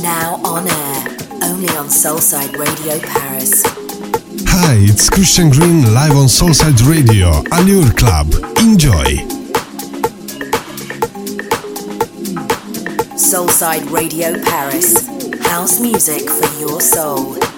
Now on air, only on Soulside Radio Paris. Hi, it's Christian Green live on Soulside Radio, Allure Club. Enjoy! Soulside Radio Paris. House music for your soul.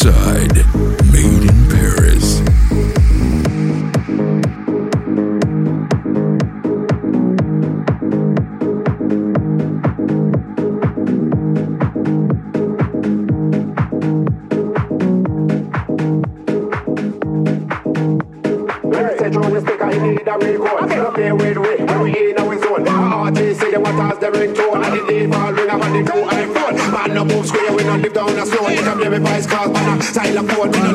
This music's got me running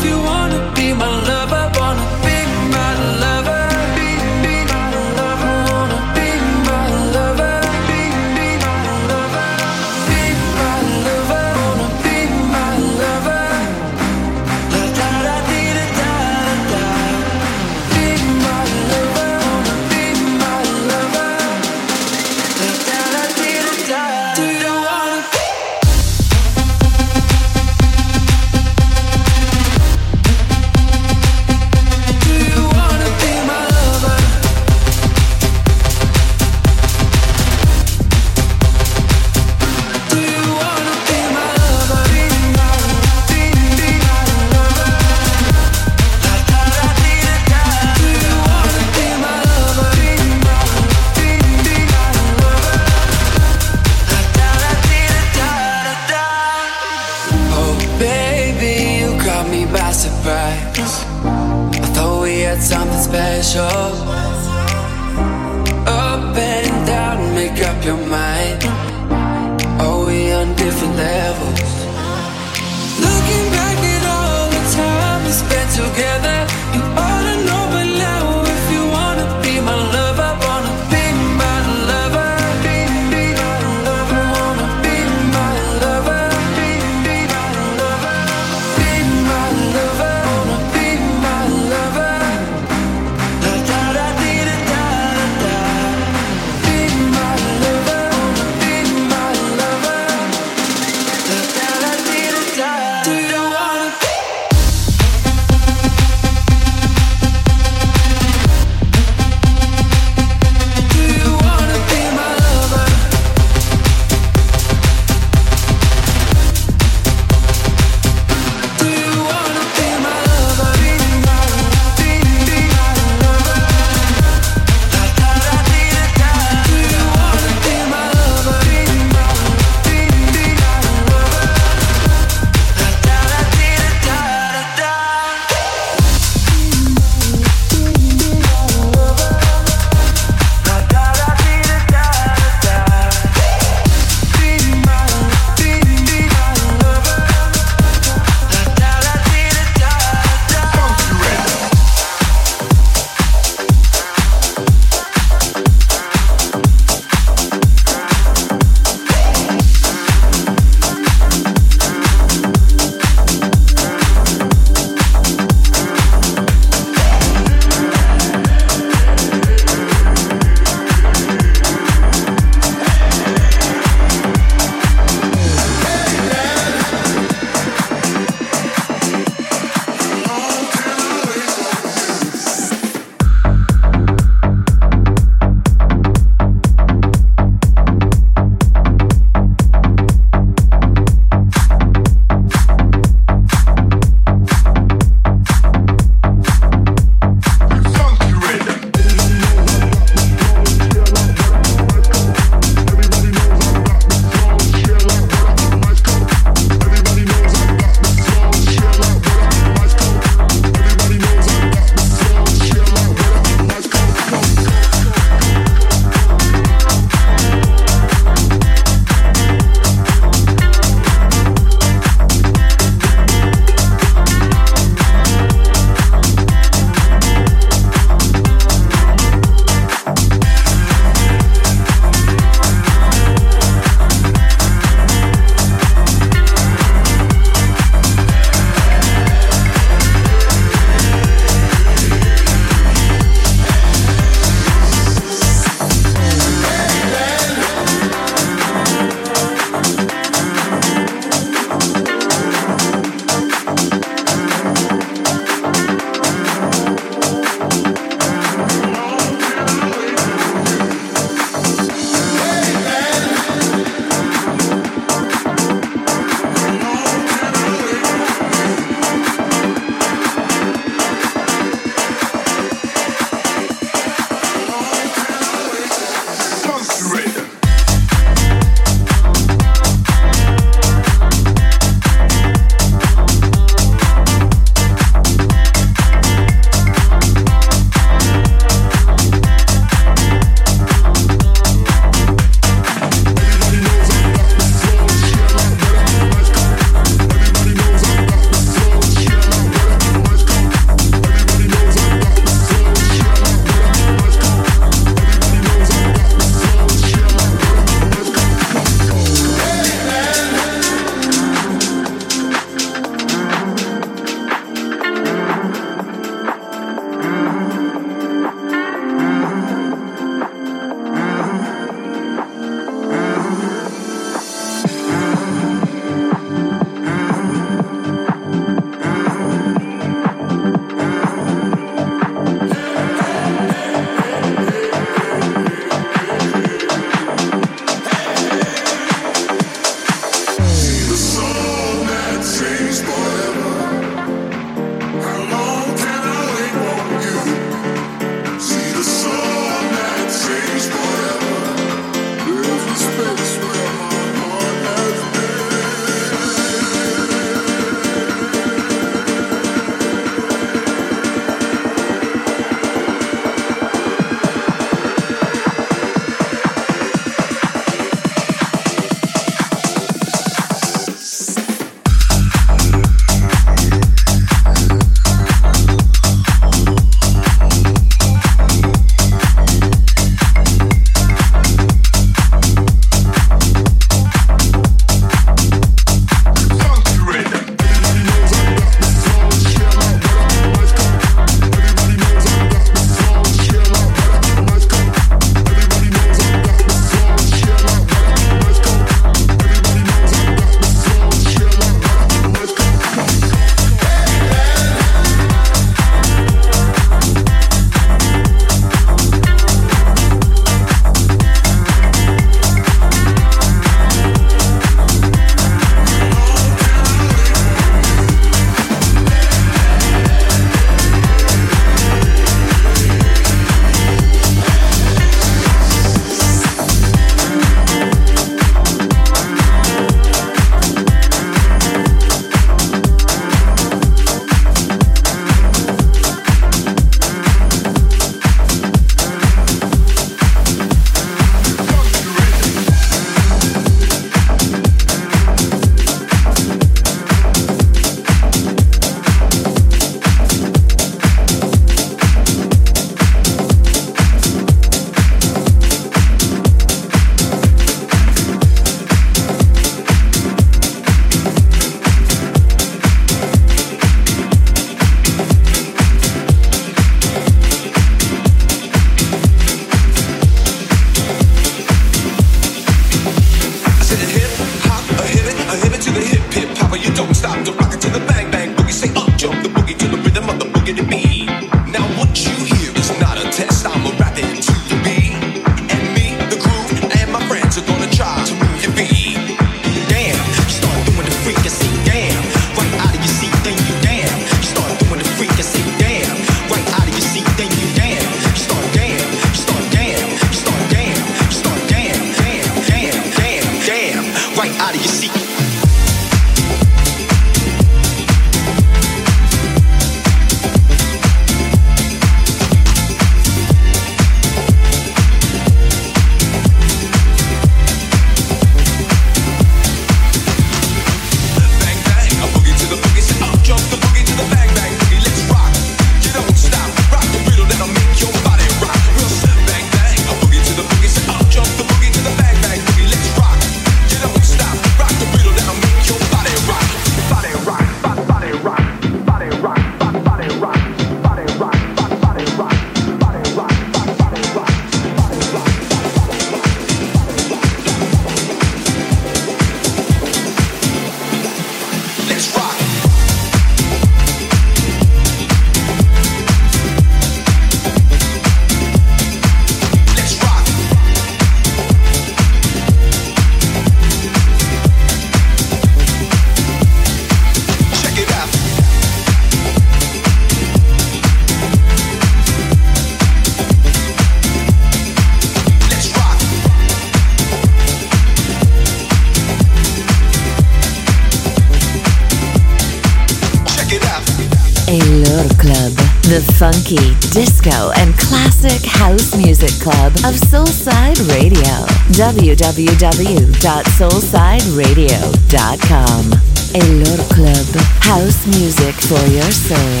funky, disco, and classic house music club of Soulside Radio. www.soulsideradio.com. Elor Club, house music for your soul.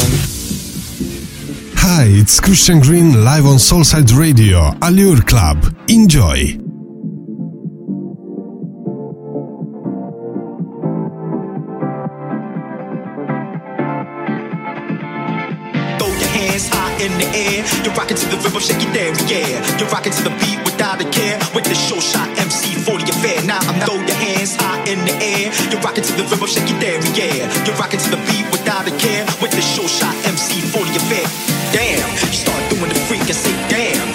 Hi, it's Christian Green live on Soulside Radio, Allure Club. Enjoy! You're rocking to the rhythm, shake it there, yeah. You're rocking to the beat without a care. With the show shot MC 40 affair. Now I'm throw your hands high in the air. You're rocking to the rhythm, shake it there, yeah. You're rocking to the beat without a care. With the show shot MC 40 affair. Damn, you start doing the freak and say damn.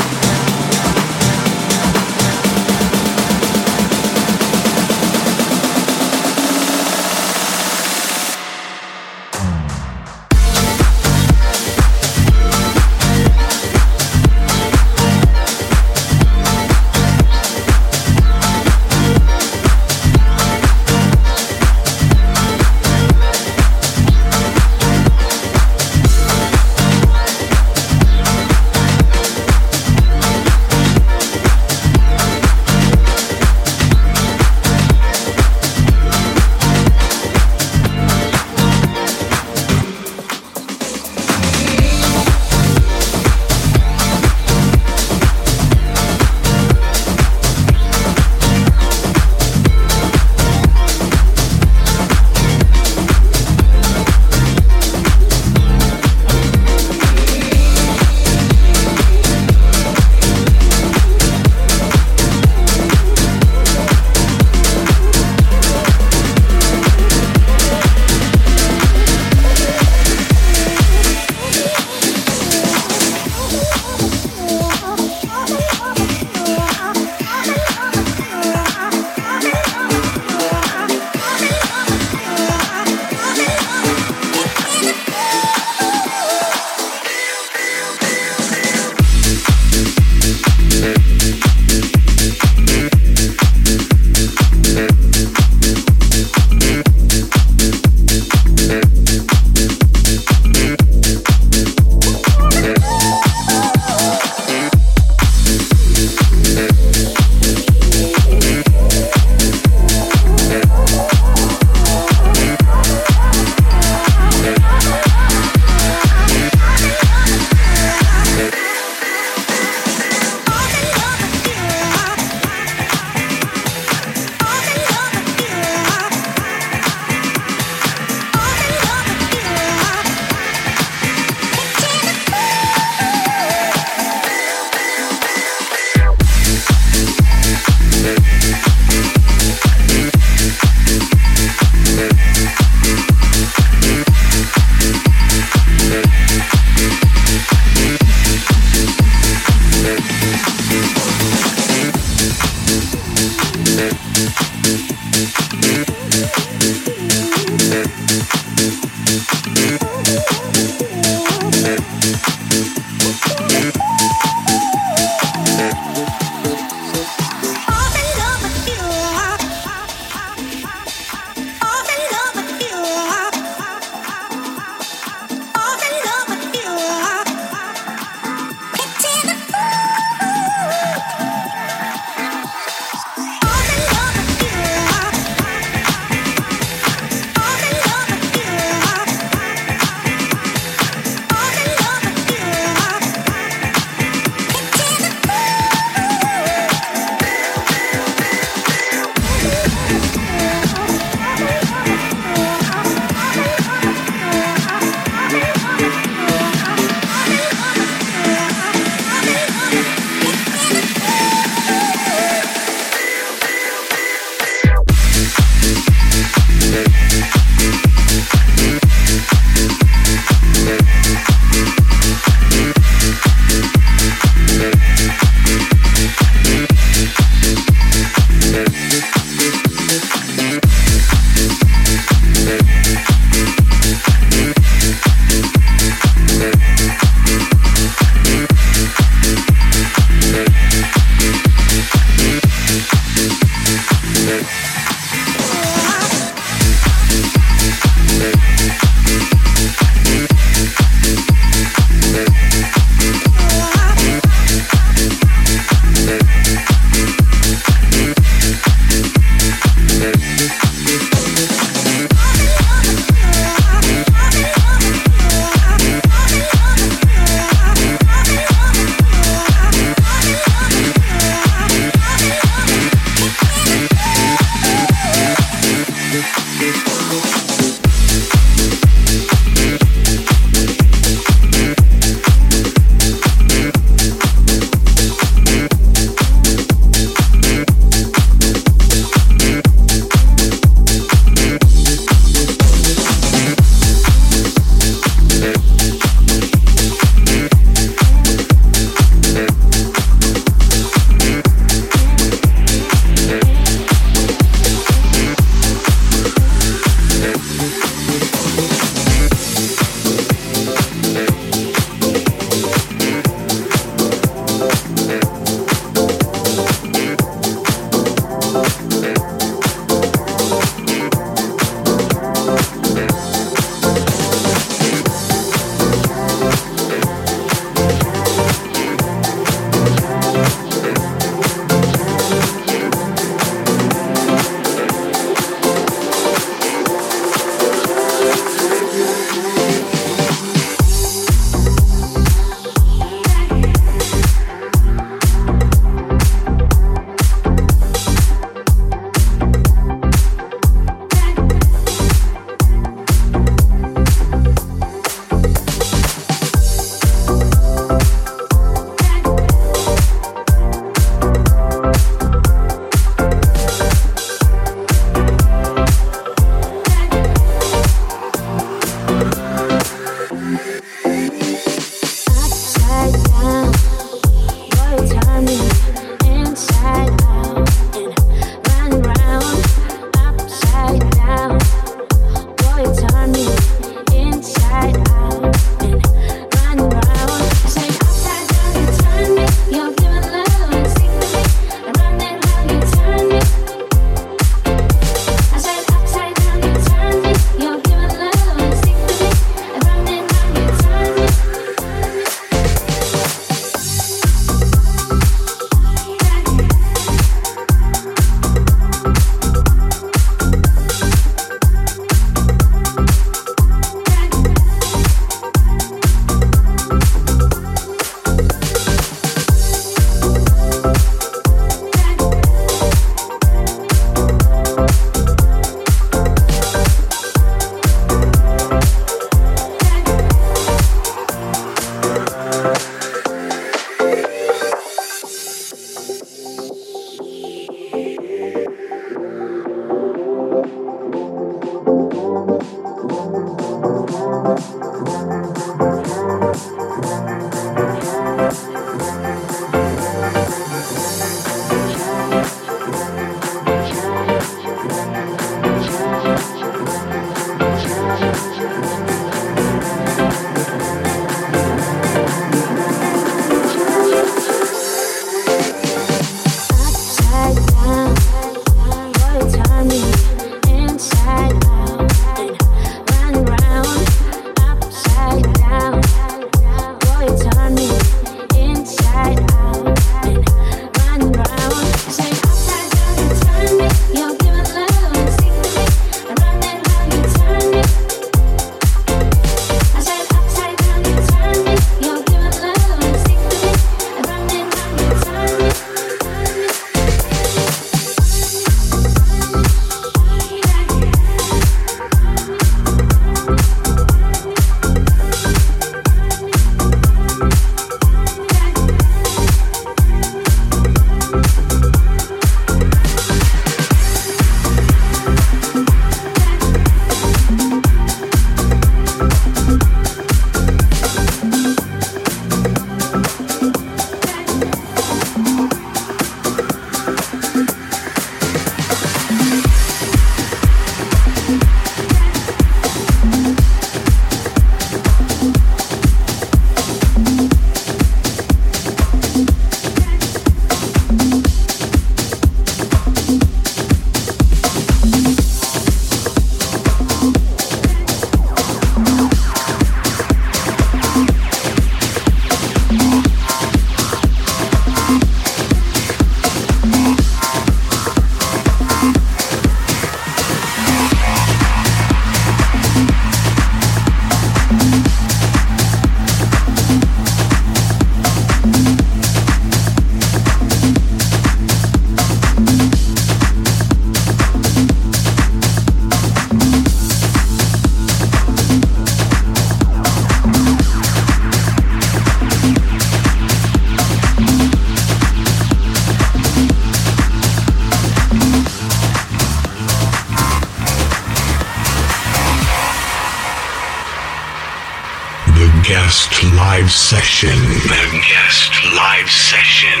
Live session. The guest live session.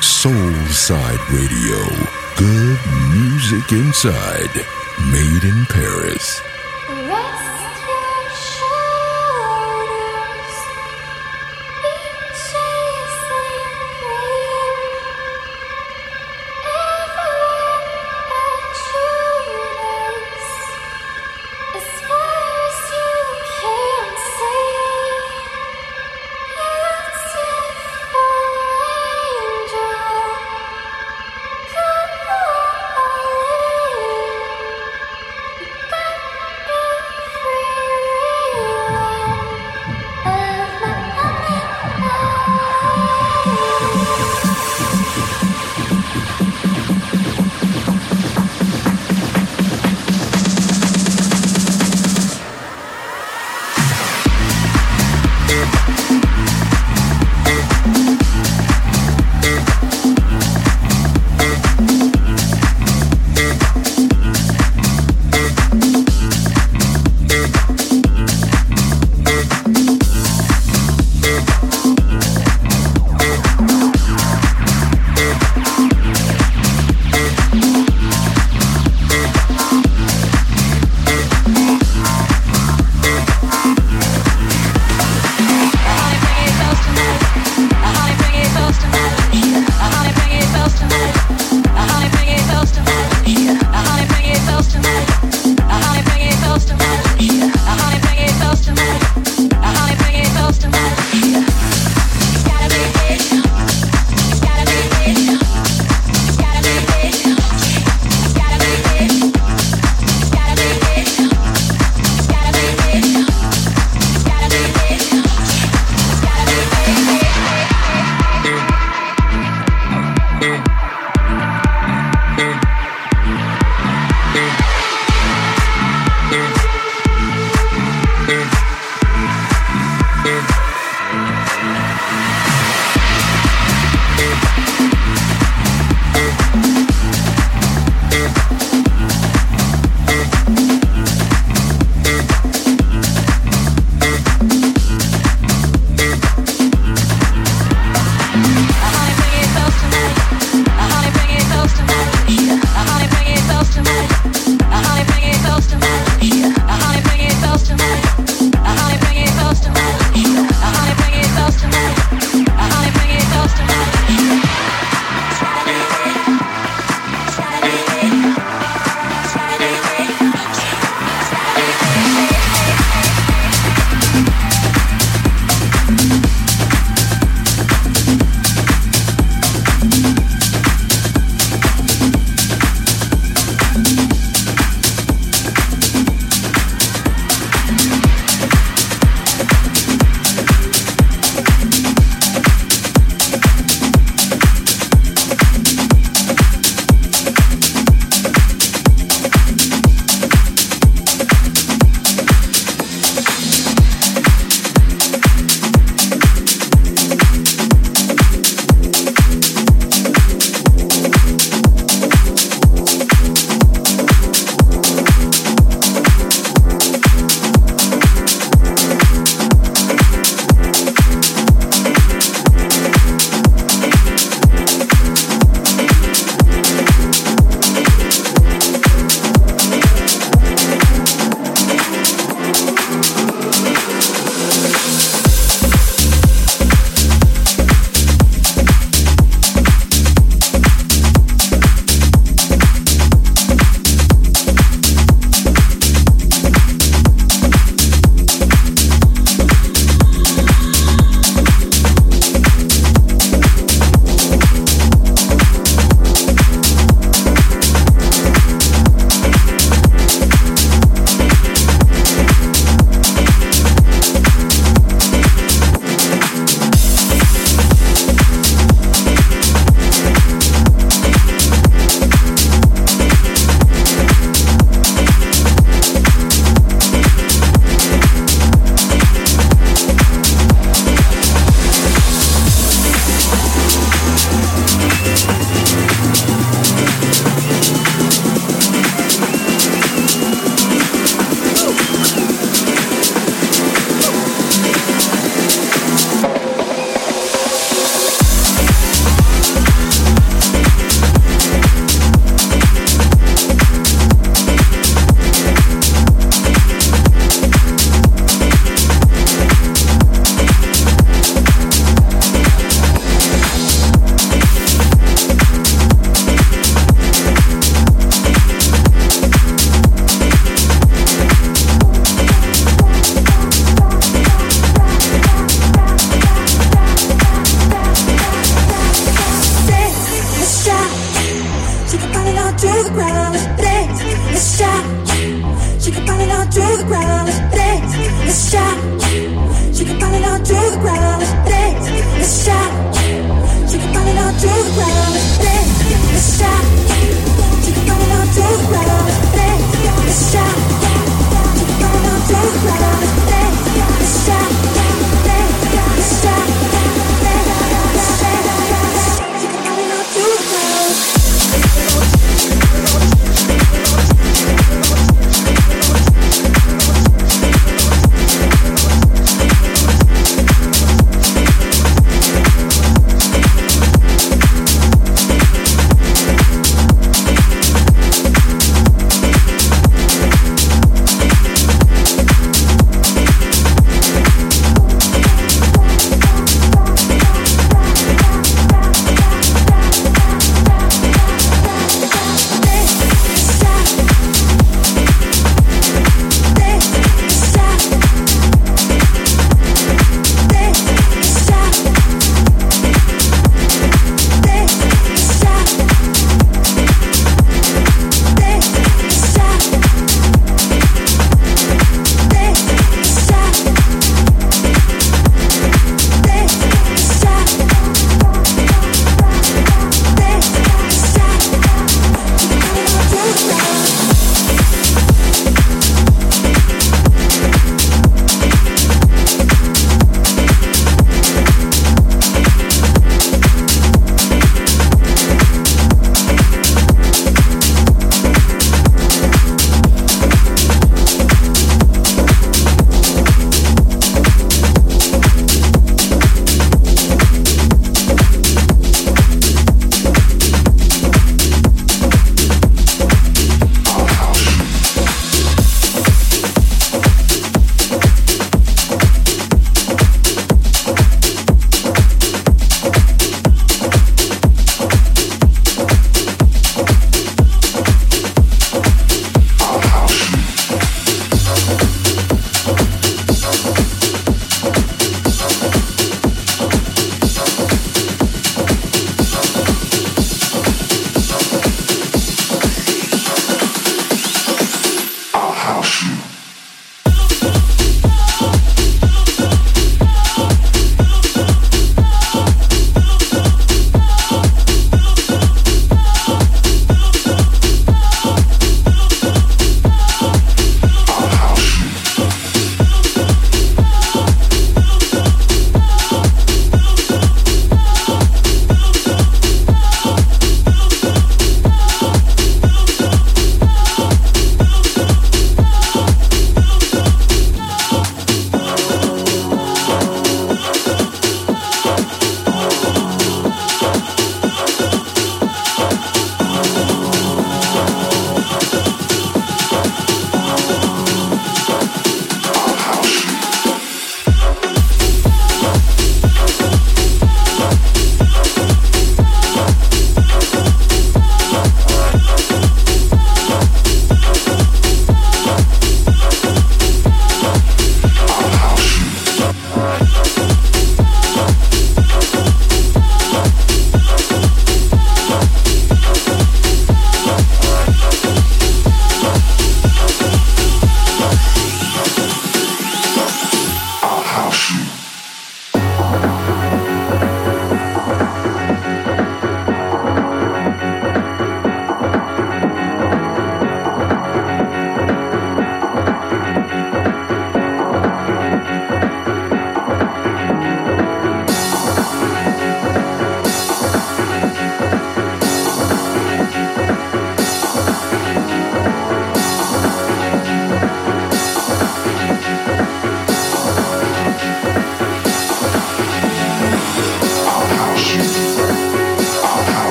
Soulside Radio. Good music inside. Made in Paris.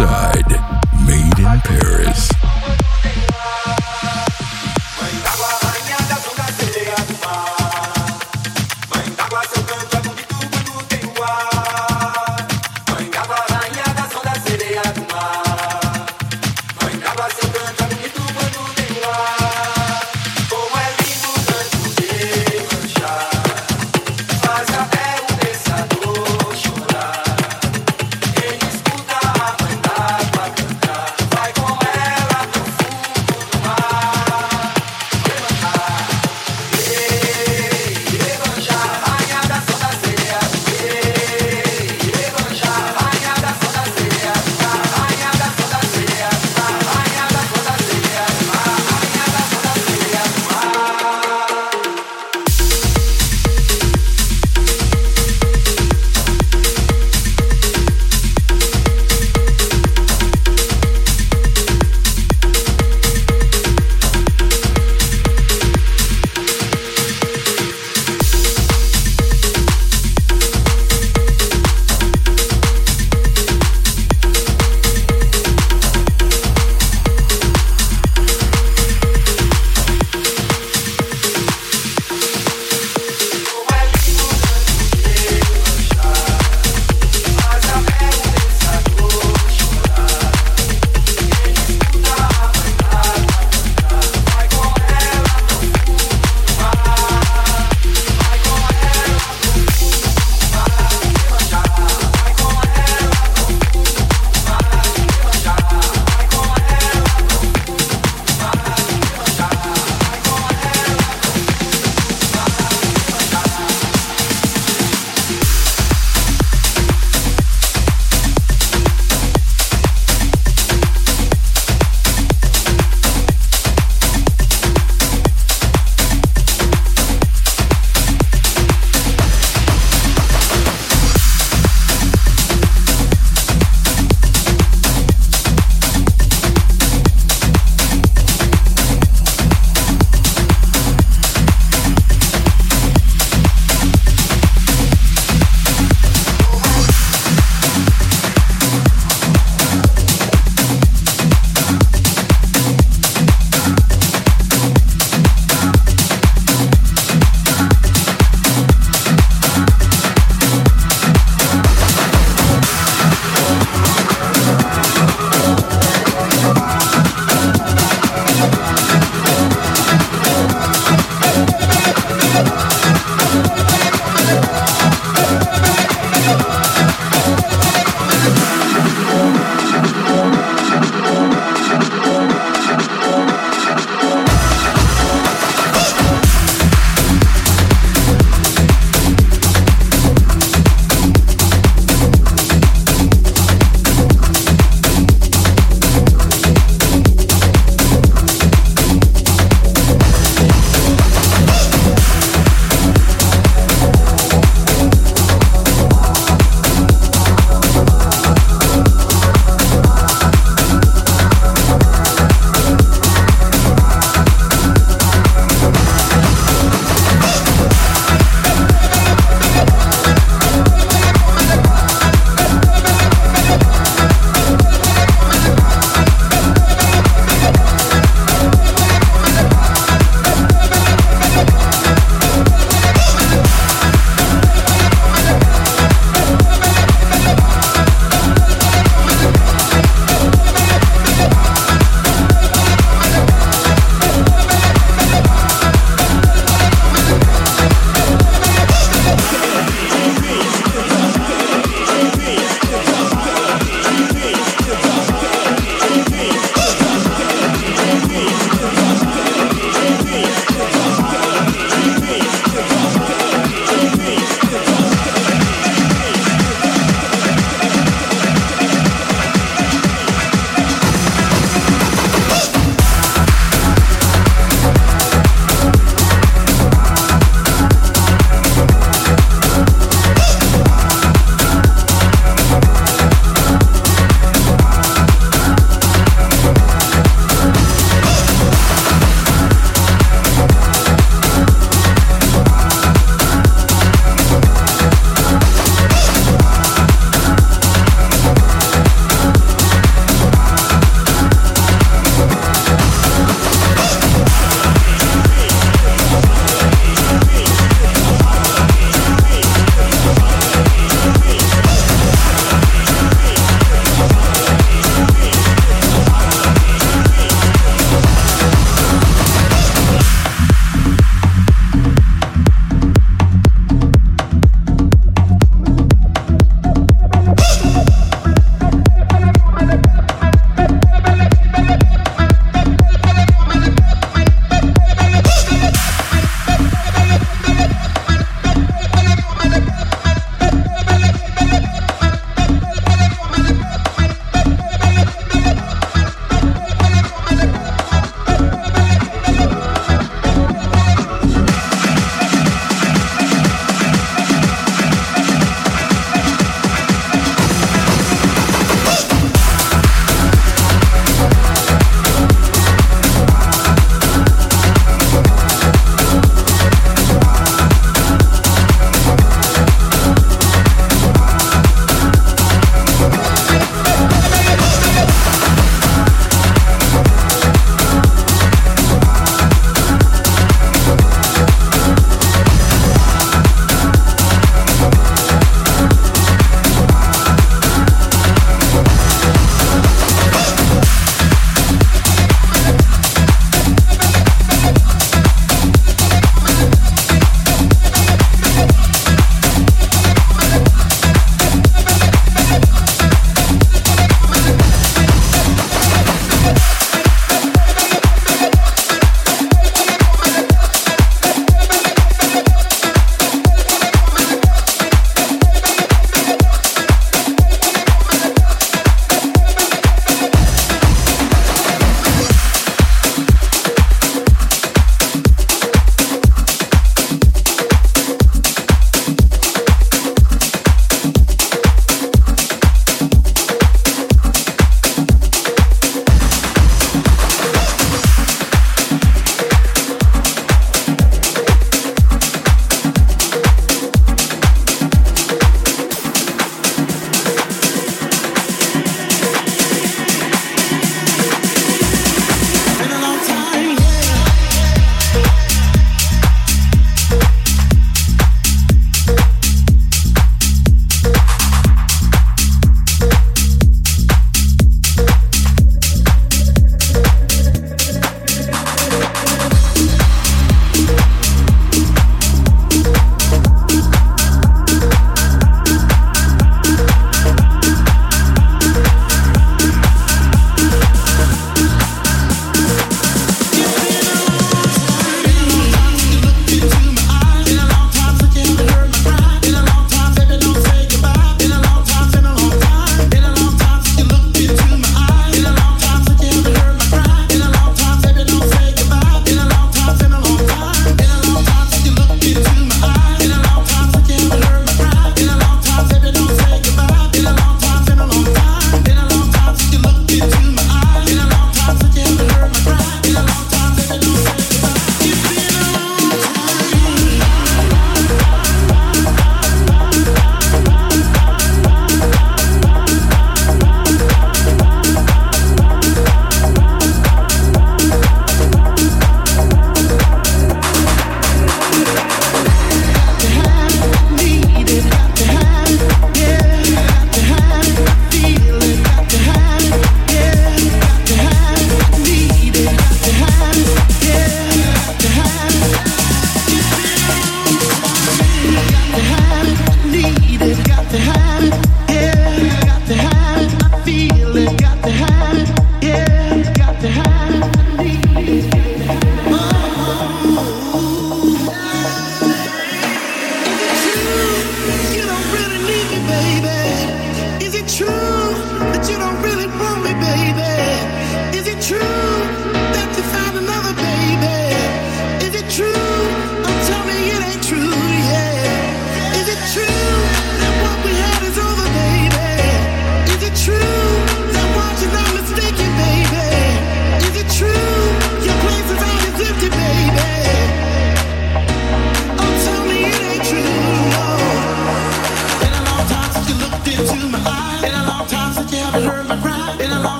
Music